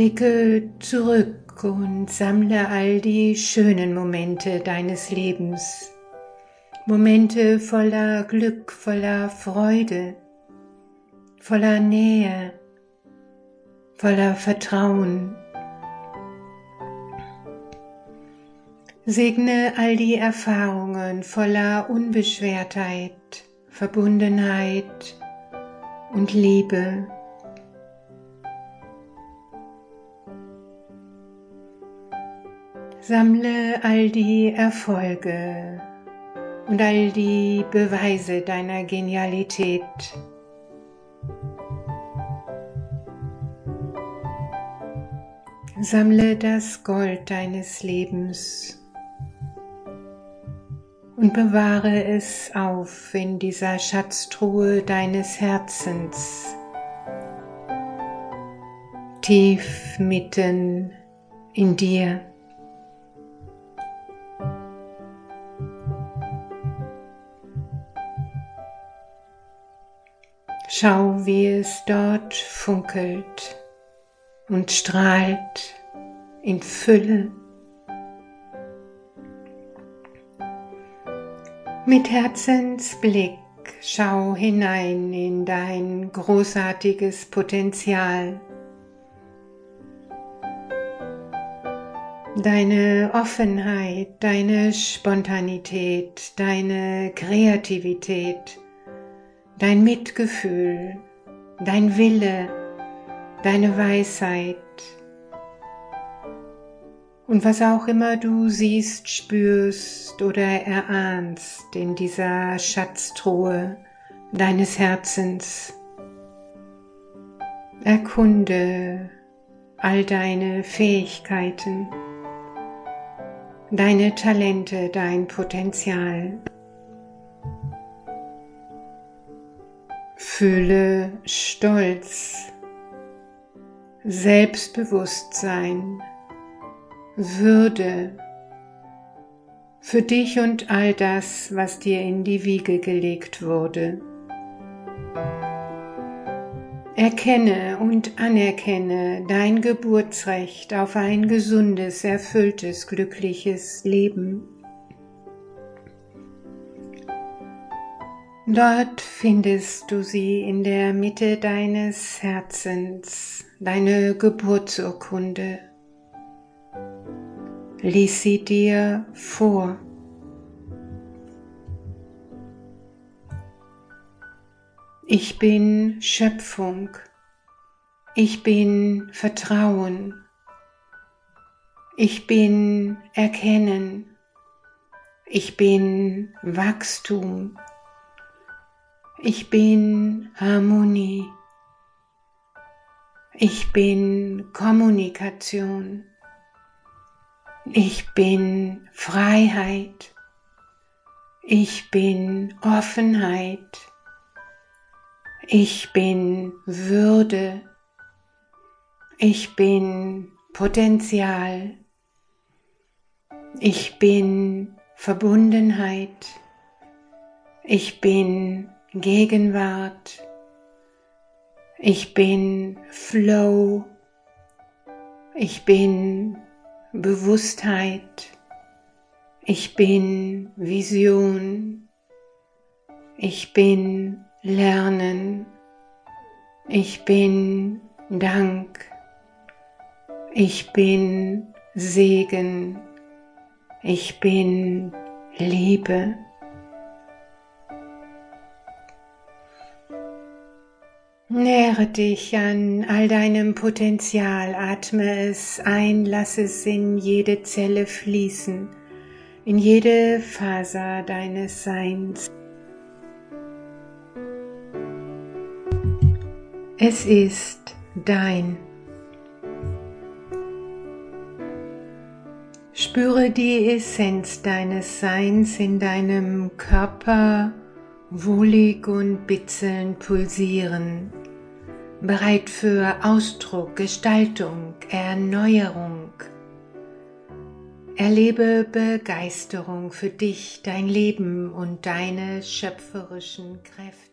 Blicke zurück und sammle all die schönen Momente deines Lebens. Momente voller Glück, voller Freude, voller Nähe, voller Vertrauen. Segne all die Erfahrungen voller Unbeschwertheit, Verbundenheit und Liebe. Sammle all die Erfolge und all die Beweise deiner Genialität. Sammle das Gold deines Lebens und bewahre es auf in dieser Schatztruhe deines Herzens, tief mitten in dir. Schau, wie es dort funkelt und strahlt in Fülle. Mit Herzensblick schau hinein in dein großartiges Potenzial. Deine Offenheit, deine Spontanität, deine Kreativität dein Mitgefühl, dein Wille, deine Weisheit und was auch immer du siehst, spürst oder erahnst in dieser Schatztruhe deines Herzens. Erkunde all deine Fähigkeiten, deine Talente, dein Potenzial. Fühle Stolz, Selbstbewusstsein, Würde für dich und all das, was dir in die Wiege gelegt wurde. Erkenne und anerkenne dein Geburtsrecht auf ein gesundes, erfülltes, glückliches Leben. Dort findest du sie in der Mitte deines Herzens, deine Geburtsurkunde. Lies sie dir vor. Ich bin Schöpfung. Ich bin Vertrauen. Ich bin Erkennen. Ich bin Wachstum. Ich bin Harmonie. Ich bin Kommunikation. Ich bin Freiheit. Ich bin Offenheit. Ich bin Würde. Ich bin Potenzial. Ich bin Verbundenheit. Ich bin Gegenwart. Ich bin Flow. Ich bin Bewusstheit. Ich bin Vision. Ich bin Lernen. Ich bin Dank. Ich bin Segen. Ich bin Liebe. Nähere dich an all deinem Potenzial, atme es ein, lass es in jede Zelle fließen, in jede Faser deines Seins. Es ist dein. Spüre die Essenz deines Seins in deinem Körper wohlig und bitzelnd pulsieren bereit für Ausdruck, Gestaltung, Erneuerung. Erlebe Begeisterung für dich, dein Leben und deine schöpferischen Kräfte.